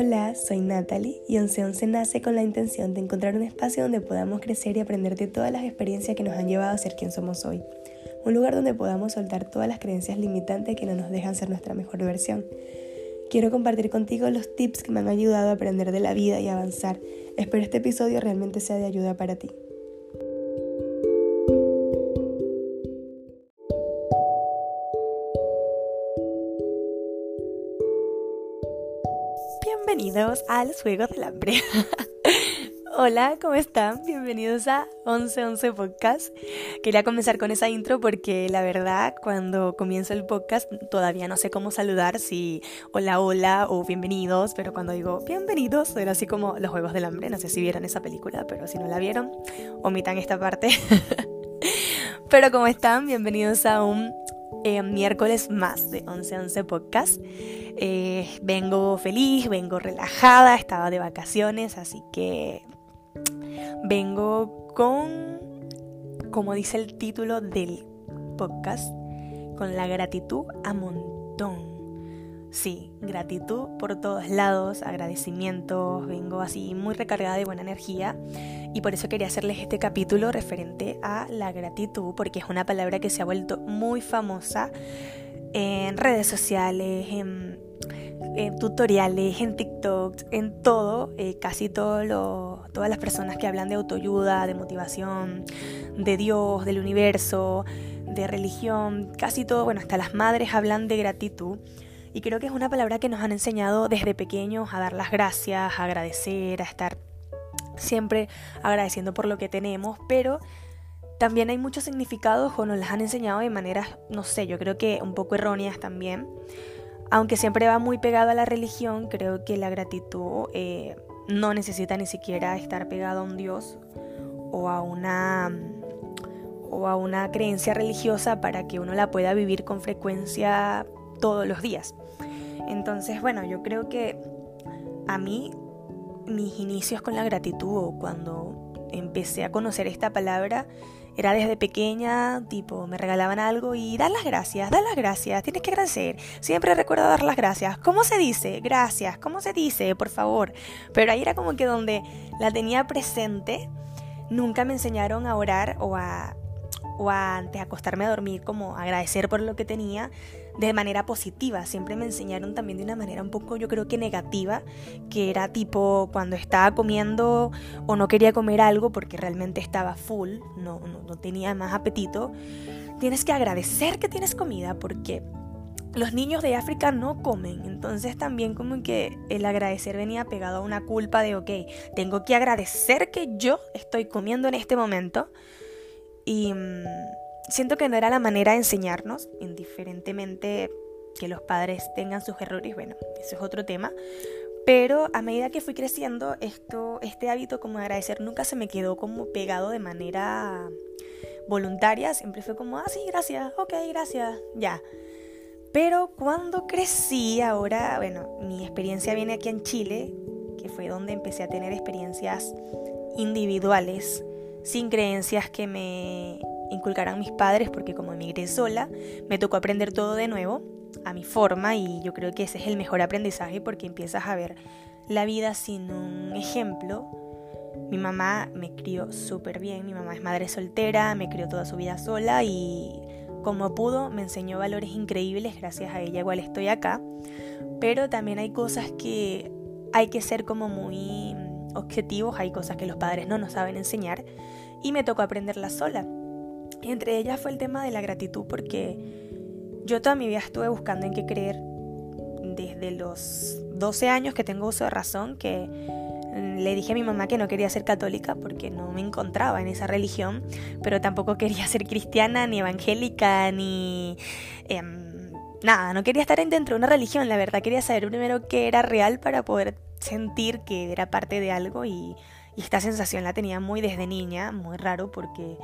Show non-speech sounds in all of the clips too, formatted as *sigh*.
Hola, soy Natalie y 1111 nace con la intención de encontrar un espacio donde podamos crecer y aprender de todas las experiencias que nos han llevado a ser quien somos hoy. Un lugar donde podamos soltar todas las creencias limitantes que no nos dejan ser nuestra mejor versión. Quiero compartir contigo los tips que me han ayudado a aprender de la vida y avanzar. Espero este episodio realmente sea de ayuda para ti. A los Juegos del Hambre. *laughs* Hola, ¿cómo están? Bienvenidos a 1111 Podcast. Quería comenzar con esa intro porque la verdad cuando comienzo el podcast todavía no sé cómo saludar, si hola, hola o bienvenidos, pero cuando digo bienvenidos era así como los Juegos del Hambre. No sé si vieron esa película, pero si no la vieron, omitan esta parte. *laughs* pero ¿cómo están? Bienvenidos a un eh, miércoles más de 1111 Podcast. Eh, vengo feliz, vengo relajada, estaba de vacaciones, así que vengo con, como dice el título del podcast, con la gratitud a montón. Sí, gratitud por todos lados, agradecimientos, vengo así muy recargada de buena energía y por eso quería hacerles este capítulo referente a la gratitud porque es una palabra que se ha vuelto muy famosa en redes sociales, en tutoriales, en TikTok, en todo, eh, casi todo todas las personas que hablan de autoayuda, de motivación, de Dios, del universo, de religión, casi todo, bueno, hasta las madres hablan de gratitud. Y creo que es una palabra que nos han enseñado desde pequeños a dar las gracias, a agradecer, a estar siempre agradeciendo por lo que tenemos, pero también hay muchos significados o nos las han enseñado de maneras, no sé, yo creo que un poco erróneas también. Aunque siempre va muy pegado a la religión, creo que la gratitud eh, no necesita ni siquiera estar pegado a un Dios o a una o a una creencia religiosa para que uno la pueda vivir con frecuencia todos los días. Entonces, bueno, yo creo que a mí mis inicios con la gratitud o cuando empecé a conocer esta palabra era desde pequeña, tipo, me regalaban algo y dar las gracias, dar las gracias, tienes que agradecer. Siempre recuerdo dar las gracias. ¿Cómo se dice? Gracias. ¿Cómo se dice? Por favor. Pero ahí era como que donde la tenía presente, nunca me enseñaron a orar o a, o antes acostarme a dormir, como agradecer por lo que tenía, de manera positiva. Siempre me enseñaron también de una manera un poco, yo creo que negativa, que era tipo cuando estaba comiendo o no quería comer algo porque realmente estaba full, no, no, tenía más apetito. Tienes que agradecer que tienes comida porque los niños de África no comen, entonces también como que el agradecer venía pegado a una culpa de, ok, tengo que agradecer que yo estoy comiendo en este momento y mm, siento que no era la manera de enseñarnos, indiferentemente que los padres tengan sus errores, bueno, eso es otro tema. Pero a medida que fui creciendo, esto, este hábito como agradecer nunca se me quedó como pegado de manera voluntaria, siempre fue como, ah, sí, gracias, ok, gracias, ya. Pero cuando crecí, ahora, bueno, mi experiencia viene aquí en Chile, que fue donde empecé a tener experiencias individuales, sin creencias que me inculcaran mis padres, porque como emigré sola, me tocó aprender todo de nuevo, a mi forma, y yo creo que ese es el mejor aprendizaje porque empiezas a ver la vida sin un ejemplo. Mi mamá me crió súper bien, mi mamá es madre soltera, me crió toda su vida sola y como pudo me enseñó valores increíbles, gracias a ella igual estoy acá, pero también hay cosas que hay que ser como muy objetivos, hay cosas que los padres no nos saben enseñar y me tocó aprenderlas sola. Entre ellas fue el tema de la gratitud porque yo toda mi vida estuve buscando en qué creer desde los 12 años que tengo uso de razón que mm, le dije a mi mamá que no quería ser católica porque no me encontraba en esa religión, pero tampoco quería ser cristiana, ni evangélica, ni... Em, nada, no quería estar dentro de una religión, la verdad quería saber primero qué era real para poder sentir que era parte de algo y, y esta sensación la tenía muy desde niña, muy raro porque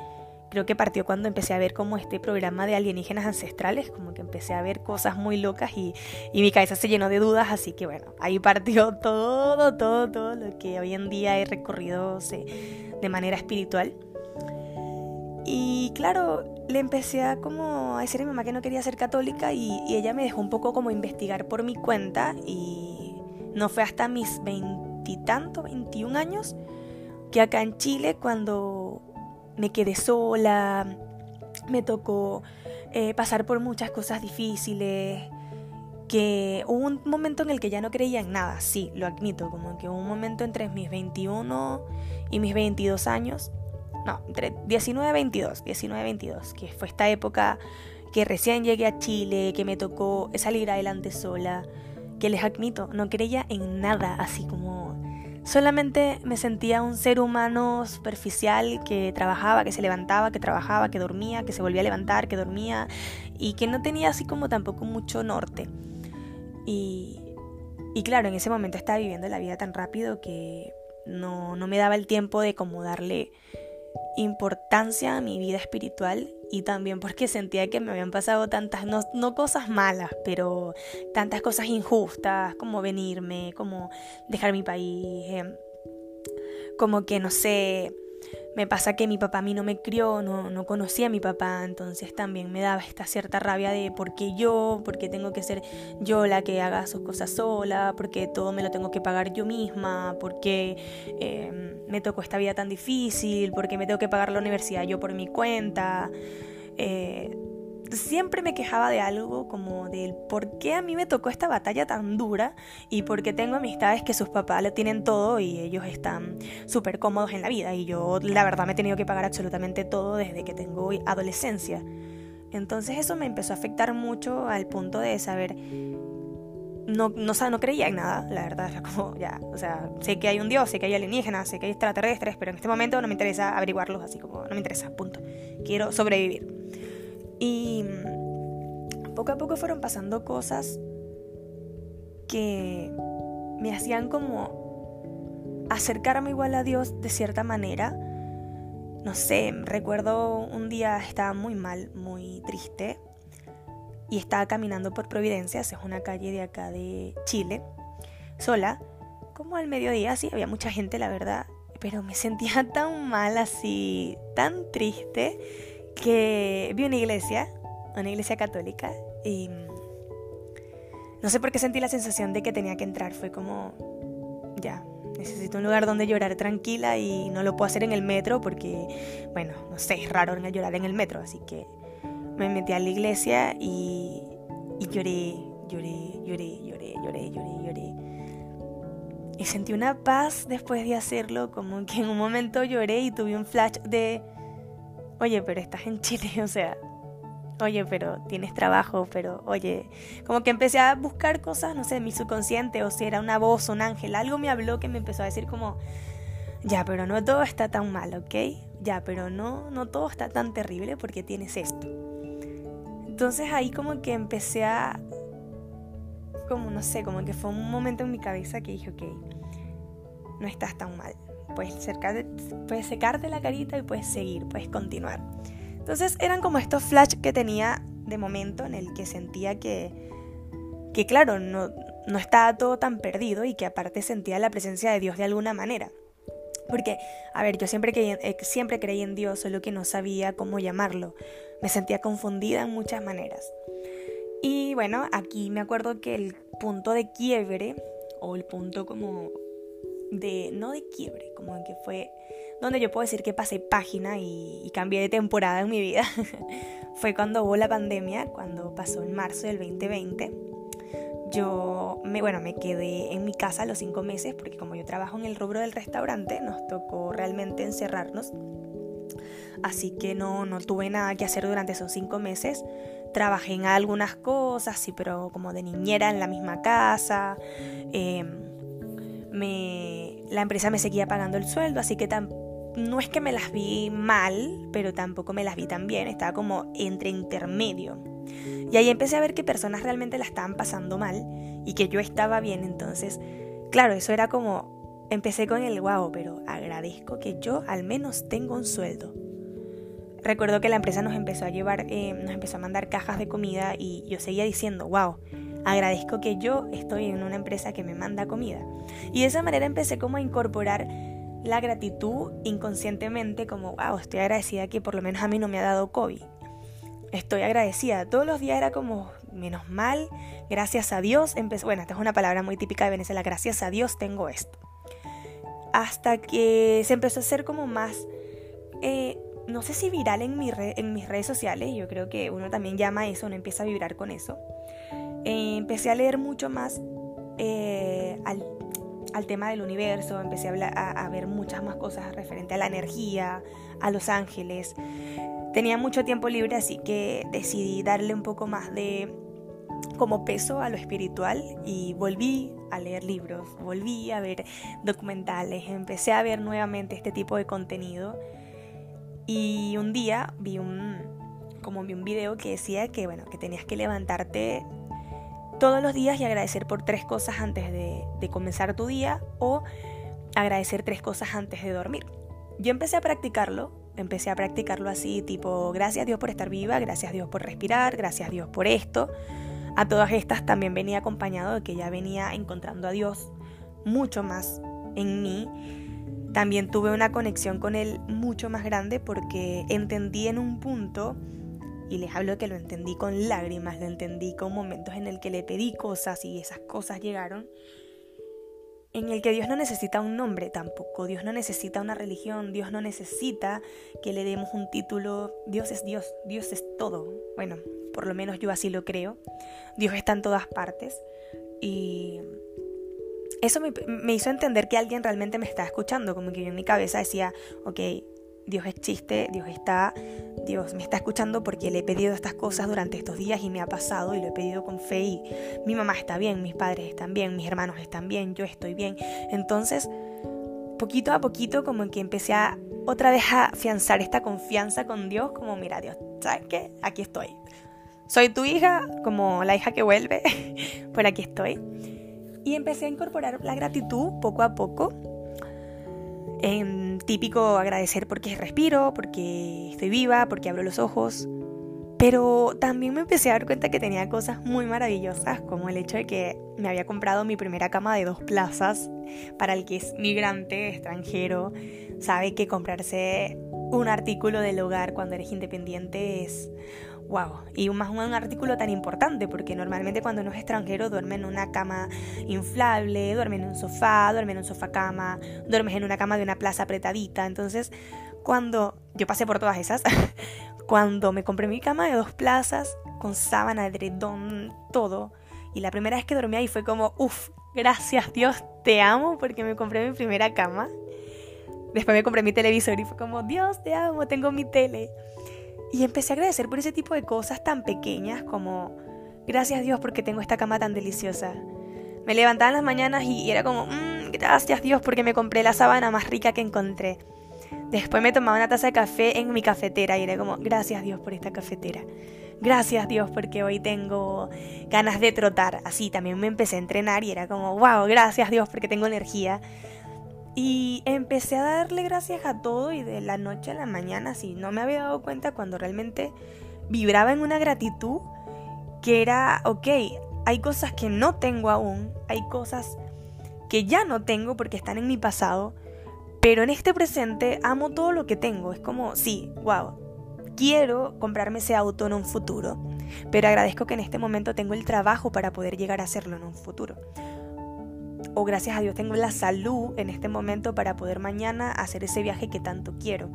creo que partió cuando empecé a ver como este programa de alienígenas ancestrales, como que empecé a ver cosas muy locas y, mi cabeza se llenó de dudas, así que bueno, ahí partió *laughs* todo, todo, todo lo que hoy en día he recorrido de manera espiritual. Y claro, le empecé a como a decir a mi mamá que no quería ser católica y, y ella me dejó un poco como investigar por mi cuenta y no fue hasta mis veintitantos, veintiún años, que acá en Chile cuando me quedé sola, me tocó eh, pasar por muchas cosas difíciles, que hubo un momento en el que ya no creía en nada, sí, lo admito, como que hubo un momento entre mis 21 y mis 22 años, no, entre 19 y 22, 19 y 22, que fue esta época que recién llegué a Chile, que me tocó salir adelante sola, que les admito, no creía en nada, así como solamente me sentía un ser humano superficial que trabajaba, que se levantaba, que trabajaba, que dormía, que se volvía a levantar, que dormía y que no tenía así como tampoco mucho norte. Y, y claro, en ese momento estaba viviendo la vida tan rápido que no, no me daba el tiempo de como darle importancia a mi vida espiritual y también porque sentía que me habían pasado tantas, no, no, cosas malas, pero tantas cosas injustas, como venirme, como dejar mi país, em, como que no sé, me pasa que mi papá a mí no me crió, no, no conocía a mi papá, entonces también me daba esta cierta rabia de por qué yo, por qué tengo que ser yo la que haga sus cosas sola, porque todo me lo tengo que pagar yo misma, porque eh, me tocó esta vida tan difícil, porque me tengo que pagar la universidad yo por mi cuenta. Eh, siempre me quejaba de algo como del por qué a mí me tocó esta batalla tan dura y por qué tengo amistades que sus papás lo tienen todo y ellos están súper cómodos en la vida y yo la verdad me he tenido que pagar absolutamente todo desde que tengo adolescencia. Entonces eso me empezó a afectar mucho al punto de saber no, no, no creía en nada, la verdad, como ya, o sea, sé que hay un dios, sé que hay alienígenas, sé que hay extraterrestres, pero en este momento no me interesa averiguarlos, así como no me interesa, punto. Quiero sobrevivir. Y poco a poco fueron pasando cosas que me hacían como acercarme igual a Dios de cierta manera. No sé, recuerdo un día estaba muy mal, muy triste y estaba caminando por Providencia, es una calle de acá de Chile, sola, como al mediodía, sí, había mucha gente, la verdad, pero me sentía *laughs* tan mal así, tan triste que vi una iglesia, una iglesia católica, y no sé por qué sentí la sensación de que tenía que entrar. Fue como, ya, necesito un lugar donde llorar tranquila y no lo puedo hacer en el metro porque, bueno, no sé, es raro llorar en el metro, así que me metí a la iglesia y, y lloré, lloré, lloré, lloré, lloré, lloré, lloré. Y sentí una paz después de hacerlo, como que en un momento lloré y tuve un flash de oye, pero estás en Chile, *laughs* o sea, oye, pero tienes trabajo, pero oye, como que empecé a buscar cosas, no sé, mi subconsciente, o si era una voz, un ángel, algo me habló que me empezó a decir como, ya, pero no todo está tan mal, ¿ok? Ya, pero no, no todo está tan terrible porque tienes esto. Entonces ahí como que empecé a, como no sé, como que fue un momento en mi cabeza que dije, ok, no estás tan mal puedes, puedes secarte la carita y puedes seguir, puedes continuar. Entonces eran como estos flash que tenía de momento en el que sentía que, que claro, no, no estaba todo tan perdido y que aparte sentía la presencia de Dios de alguna manera. Porque, a ver, yo siempre, creí, eh, siempre creí en Dios, solo que no sabía cómo llamarlo. Me sentía confundida en muchas maneras. Y bueno, aquí me acuerdo que el punto de quiebre, o el punto como de, no de quiebre, como que fue donde yo puedo decir que pasé página y, cambié de temporada en mi vida, *laughs* fue cuando hubo la pandemia, cuando pasó en marzo del 2020. Yo, me, bueno, me quedé en mi casa los cinco meses porque como yo trabajo en el rubro del restaurante, nos tocó realmente encerrarnos. Así que no, no tuve nada que hacer durante esos cinco meses. Trabajé en algunas cosas, sí, pero como de niñera en la misma casa. Eh, la empresa me seguía pagando el sueldo, así que no es que me las vi mal, pero tampoco me las vi tan bien, estaba como entre intermedio. Y ahí empecé a ver que personas realmente la estaban pasando mal y que yo estaba bien, entonces, claro, eso era como, empecé con el guau, pero agradezco que yo al menos tengo un sueldo. Recuerdo que la empresa nos empezó a llevar, eh, nos empezó a mandar cajas de comida y yo seguía diciendo, wow, agradezco que yo estoy en una empresa que me manda comida. Y de esa manera empecé como a incorporar la gratitud inconscientemente como, wow, estoy agradecida que por lo menos a mí no me ha dado COVID. estoy agradecida. Todos los días era como, menos mal, gracias a Dios. bueno, esta es una palabra muy típica de Venezuela, gracias a Dios tengo esto. Hasta que se empezó a hacer como más, eh, no sé si viral en, mi en mis redes sociales, yo creo que uno también llama eso, uno empieza a vibrar con eso. Eh, empecé a leer mucho más eh, al, tema del universo, empecé a, a, ver muchas más cosas referente a la energía, a los ángeles. Tenía mucho tiempo libre, así que decidí darle un poco más de como peso a lo espiritual y volví a leer libros, volví a ver documentales, empecé a ver nuevamente este tipo de contenido y un día vi un como vi un video que decía que bueno, que tenías que levantarte todos los días y agradecer por tres cosas antes de, comenzar tu día o agradecer tres cosas antes de dormir. Yo empecé a practicarlo, empecé a practicarlo así, tipo, gracias Dios por estar viva, gracias Dios por respirar, gracias Dios por esto. A todas estas también venía acompañado de que ya venía encontrando a Dios mucho más en mí. También tuve una conexión con Él mucho más grande porque entendí en un punto y les hablo que lo entendí con lágrimas, lo entendí con momentos en el que le pedí cosas y esas cosas llegaron, en el que Dios no necesita un nombre tampoco, Dios no necesita una religión, Dios no necesita que le demos un título, Dios es Dios, Dios es todo. Bueno, por lo menos yo así lo creo, Dios está en todas partes y eso me, hizo entender que alguien realmente me está escuchando, como que en mi cabeza decía, ok, Dios existe, Dios está, Dios me está escuchando porque le he pedido estas cosas durante estos días y me ha pasado y lo he pedido con fe y mi mamá está bien, mis padres están bien, mis hermanos están bien, yo estoy bien. Entonces, poquito a poquito como que empecé a otra vez a afianzar esta confianza con Dios, como mira Dios, ¿sabes qué? Aquí estoy. Soy tu hija, como la hija que vuelve, *laughs* por aquí estoy. Y empecé a incorporar la gratitud poco a poco Em, típico agradecer porque respiro, porque estoy viva, porque abro los ojos. Pero también me empecé a dar cuenta que tenía cosas muy maravillosas, como el hecho de que me había comprado mi primera cama de dos plazas. Para el que es migrante, extranjero, sabe que comprarse un artículo del hogar cuando eres independiente es wow. Y más un artículo tan importante, porque normalmente cuando uno es extranjero duerme en una cama inflable, duerme en un sofá, duerme en un sofá cama, duermes en una cama de una plaza apretadita. Entonces, cuando yo pasé por todas esas, *laughs* cuando me compré mi cama de dos plazas, con sábana, edredón, todo, y la primera vez que dormí ahí fue como, uff, gracias Dios, te amo porque me compré mi primera cama. Después me compré mi televisor y fue como, Dios, te amo, tengo mi tele. Y empecé a agradecer por ese tipo de cosas tan pequeñas como, gracias Dios porque tengo esta cama tan deliciosa. Me levantaba en las mañanas y era como, mmm, gracias Dios porque me compré la sábana más rica que encontré. Después me tomaba una taza de café en mi cafetera y era como, gracias Dios por esta cafetera. Gracias Dios porque hoy tengo ganas de trotar. Así también me empecé a entrenar y era como, wow, gracias Dios porque tengo energía. Y empecé a darle gracias a todo y de la noche a la mañana, así no me había dado cuenta cuando realmente vibraba en una gratitud que era, ok, hay cosas que no tengo aún, hay cosas que ya no tengo porque están en mi pasado, pero en este presente amo todo lo que tengo. Es como, sí, wow, quiero comprarme ese auto en un futuro, pero agradezco que en este momento tengo el trabajo para poder llegar a hacerlo en un futuro o gracias a Dios tengo la salud en este momento para poder mañana hacer ese viaje que tanto quiero.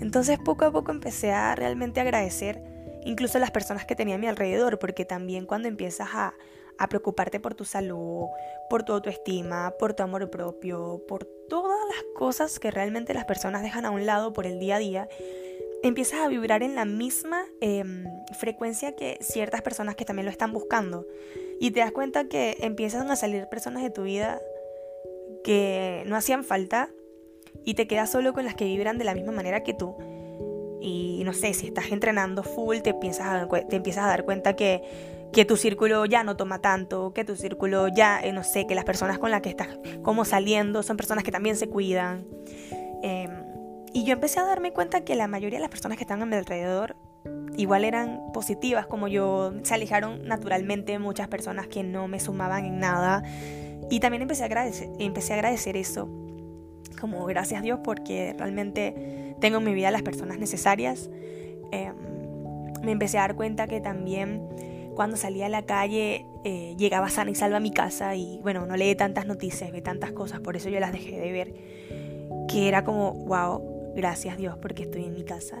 Entonces poco a poco empecé a realmente agradecer incluso a las personas que tenía a mi alrededor, porque también cuando empiezas a, a preocuparte por tu salud, por tu autoestima, por tu amor propio, por todas las cosas que realmente las personas dejan a un lado por el día a día, empiezas a vibrar en la misma em, frecuencia que ciertas personas que también lo están buscando. Y te das cuenta que empiezan a salir personas de tu vida que no hacían falta y te quedas solo con las que vibran de la misma manera que tú. Y no sé, si estás entrenando full, te, piensas te empiezas a dar cuenta que, que tu círculo ya no toma tanto, que tu círculo ya, eh, no sé, que las personas con las que estás como saliendo son personas que también se cuidan. Eh, y yo empecé a darme cuenta que la mayoría de las personas que están a mi alrededor igual eran positivas como yo. Se alejaron naturalmente muchas personas que no me sumaban en nada. Y también empecé a agradecer, empecé a agradecer eso. Como gracias a Dios porque realmente tengo en mi vida las personas necesarias. Em, me empecé a dar cuenta que también cuando salía a la calle eh, llegaba sana y salva a mi casa y bueno, no leí tantas noticias, ve tantas cosas, por eso yo las dejé de ver, que era como, wow, gracias Dios porque estoy en mi casa.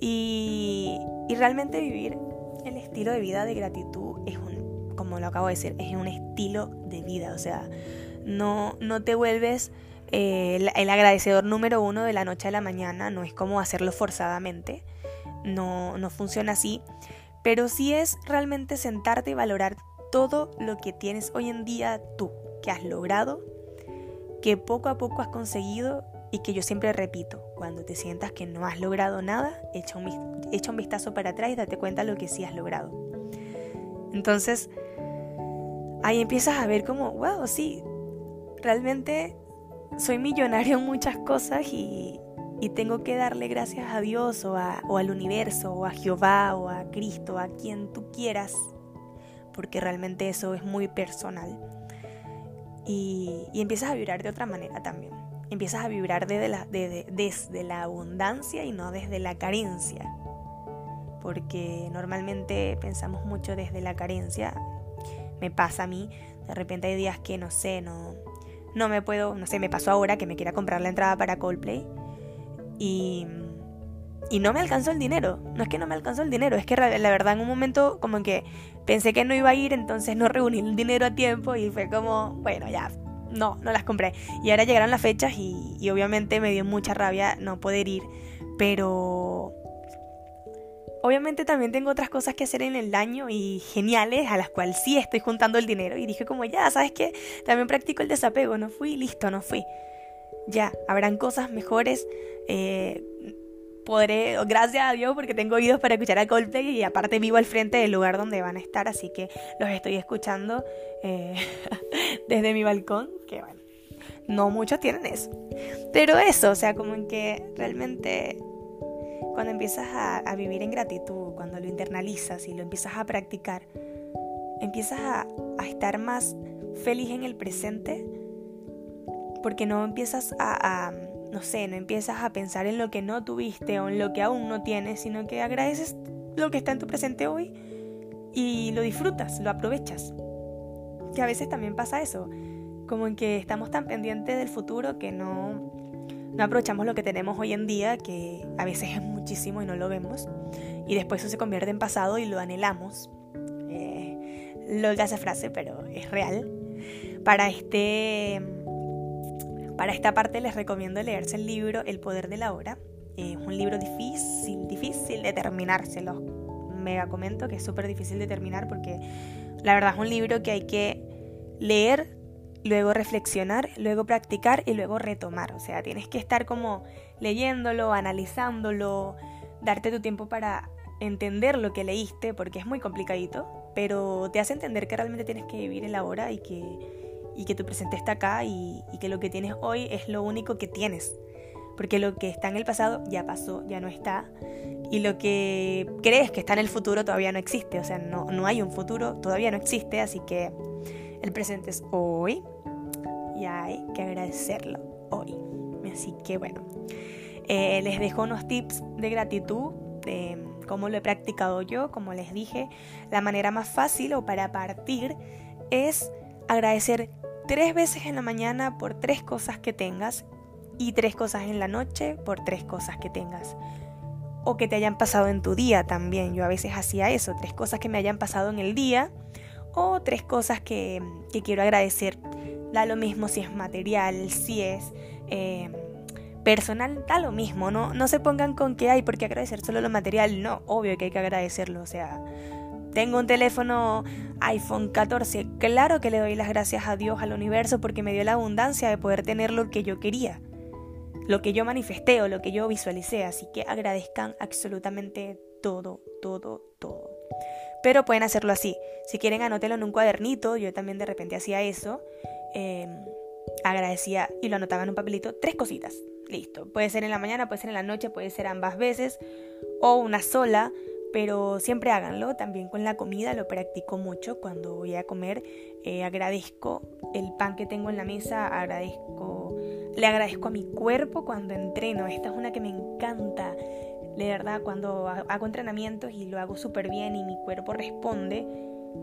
Y, realmente vivir el estilo de vida de gratitud es un, como lo acabo de decir, es un estilo de vida, o sea, no, no te vuelves eh, el, el, agradecedor número uno de la noche a la mañana, no es como hacerlo forzadamente, no, no funciona así, pero sí es realmente sentarte y valorar todo lo que tienes hoy en día tú, que has logrado, que poco a poco has conseguido y que yo siempre repito, cuando te sientas que no has logrado nada, echa un, echa un vistazo para atrás y date cuenta lo que sí has logrado. Entonces, ahí empiezas a ver como, wow, sí, realmente soy millonario en muchas cosas y, y tengo que darle gracias a Dios o, al universo o a Jehová o a Cristo, a quien tú quieras, porque realmente eso es muy personal. Y, empiezas a vibrar de otra manera también. Empiezas a vibrar desde la, desde la abundancia y no desde la carencia. Porque normalmente pensamos mucho desde la carencia. Me pasa a mí, de repente hay días que no sé, no, no me puedo, no sé, me pasó ahora que me quiera comprar la entrada para Coldplay y, y no me alcanzó el dinero. No es que no me alcanzó el dinero, es que la verdad en un momento como que pensé que no iba a ir, entonces no reuní el dinero a tiempo y fue como, bueno, ya, no, no las compré. Y ahora llegaron las fechas y, obviamente me dio mucha rabia no poder ir, pero obviamente también tengo otras cosas que hacer en el año y geniales a las cuales sí estoy juntando el dinero y dije como ya, ¿sabes qué? También practico el desapego, no fui, listo, no fui. Ya, habrán cosas mejores, eh, podré, gracias a Dios, porque tengo oídos para escuchar a Coldplay y aparte vivo al frente del lugar donde van a estar, así que los estoy escuchando eh, *laughs* desde mi balcón, que bueno, no muchos tienen eso. Pero eso, o sea, como en que realmente cuando empiezas a, vivir en gratitud, cuando lo internalizas y lo empiezas a practicar, empiezas a, a estar más feliz en el presente, porque no empiezas a, a no sé, no empiezas a pensar en lo que no tuviste o en lo que aún no tienes, sino que agradeces lo que está en tu presente hoy y lo disfrutas, lo aprovechas. Que a veces también pasa eso, como en que estamos tan pendientes del futuro que no, no aprovechamos lo que tenemos hoy en día, que a veces es muchísimo y no lo vemos, y después eso se convierte en pasado y lo anhelamos. Eh, lo esa frase, pero es real. Para este para esta parte les recomiendo leerse el libro El poder de la hora. Es un libro difícil, difícil de terminar, se los mega comento que es súper difícil de terminar porque la verdad es un libro que hay que leer, luego reflexionar, luego practicar y luego retomar. O sea, tienes que estar como leyéndolo, analizándolo, darte tu tiempo para entender lo que leíste porque es muy complicadito, pero te hace entender que realmente tienes que vivir el ahora y que y que tu presente está acá y, que lo que tienes hoy es lo único que tienes. Porque lo que está en el pasado ya pasó, ya no está. Y lo que crees que está en el futuro todavía no existe. O sea, no, no hay un futuro, todavía no existe. Así que el presente es hoy y hay que agradecerlo hoy. Así que bueno, eh, les dejo unos tips de gratitud, de cómo lo he practicado yo. Como les dije, la manera más fácil o para partir es agradecer tres veces en la mañana por tres cosas que tengas y tres cosas en la noche por tres cosas que tengas. O que te hayan pasado en tu día también. Yo a veces hacía eso, tres cosas que me hayan pasado en el día o tres cosas que, quiero agradecer. Da lo mismo si es material, si es eh, personal, da lo mismo. No, no se pongan con que hay por qué agradecer solo lo material. No, obvio que hay que agradecerlo. O sea, tengo un teléfono iPhone 14. Claro que le doy las gracias a Dios, al universo, porque me dio la abundancia de poder tener lo que yo quería, lo que yo manifesté o lo que yo visualicé. Así que agradezcan absolutamente todo, todo, todo. Pero pueden hacerlo así. Si quieren, anótelo en un cuadernito. Yo también de repente hacía eso. Em, agradecía y lo anotaba en un papelito. Tres cositas. Listo. Puede ser en la mañana, puede ser en la noche, puede ser ambas veces o una sola pero siempre háganlo. También con la comida lo practico mucho. Cuando voy a comer, eh, agradezco el pan que tengo en la mesa, agradezco, le agradezco a mi cuerpo cuando entreno. Esta es una que me encanta. De verdad, cuando hago entrenamientos y lo hago súper bien y mi cuerpo responde,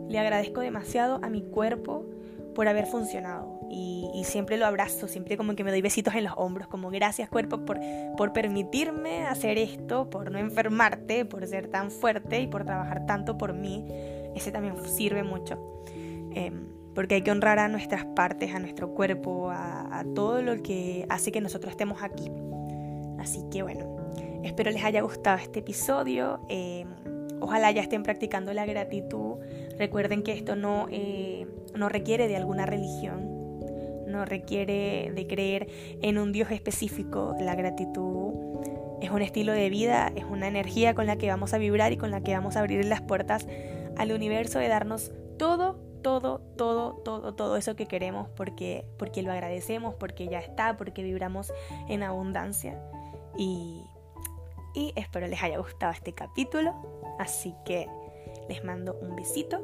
le agradezco demasiado a mi cuerpo por haber funcionado. Y, siempre lo abrazo, siempre como que me doy besitos en los hombros, como gracias cuerpo por, por permitirme hacer esto, por no enfermarte, por ser tan fuerte y por trabajar tanto por mí. Ese también sirve mucho. Em, porque hay que honrar a nuestras partes, a nuestro cuerpo, a, todo lo que hace que nosotros estemos aquí. Así que bueno, espero les haya gustado este episodio. Em, ojalá ya estén practicando la gratitud. Recuerden que esto no, eh, no requiere de alguna religión, no requiere de creer en un Dios específico. La gratitud es un estilo de vida, es una energía con la que vamos a vibrar y con la que vamos a abrir las puertas al universo de darnos todo todo, todo, todo, todo eso que queremos porque, porque lo agradecemos, porque ya está, porque vibramos en abundancia. Y, y espero les haya gustado este capítulo. Así que les mando un besito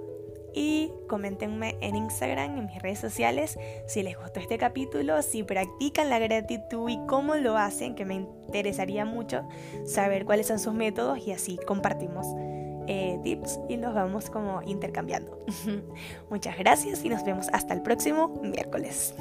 y coméntenme en Instagram, en mis redes sociales, si les gustó este capítulo, si practican la gratitud y cómo lo hacen, que me interesaría mucho saber cuáles son sus métodos y así compartimos eh, tips y nos vamos como intercambiando. *laughs* Muchas gracias y nos vemos hasta el próximo miércoles.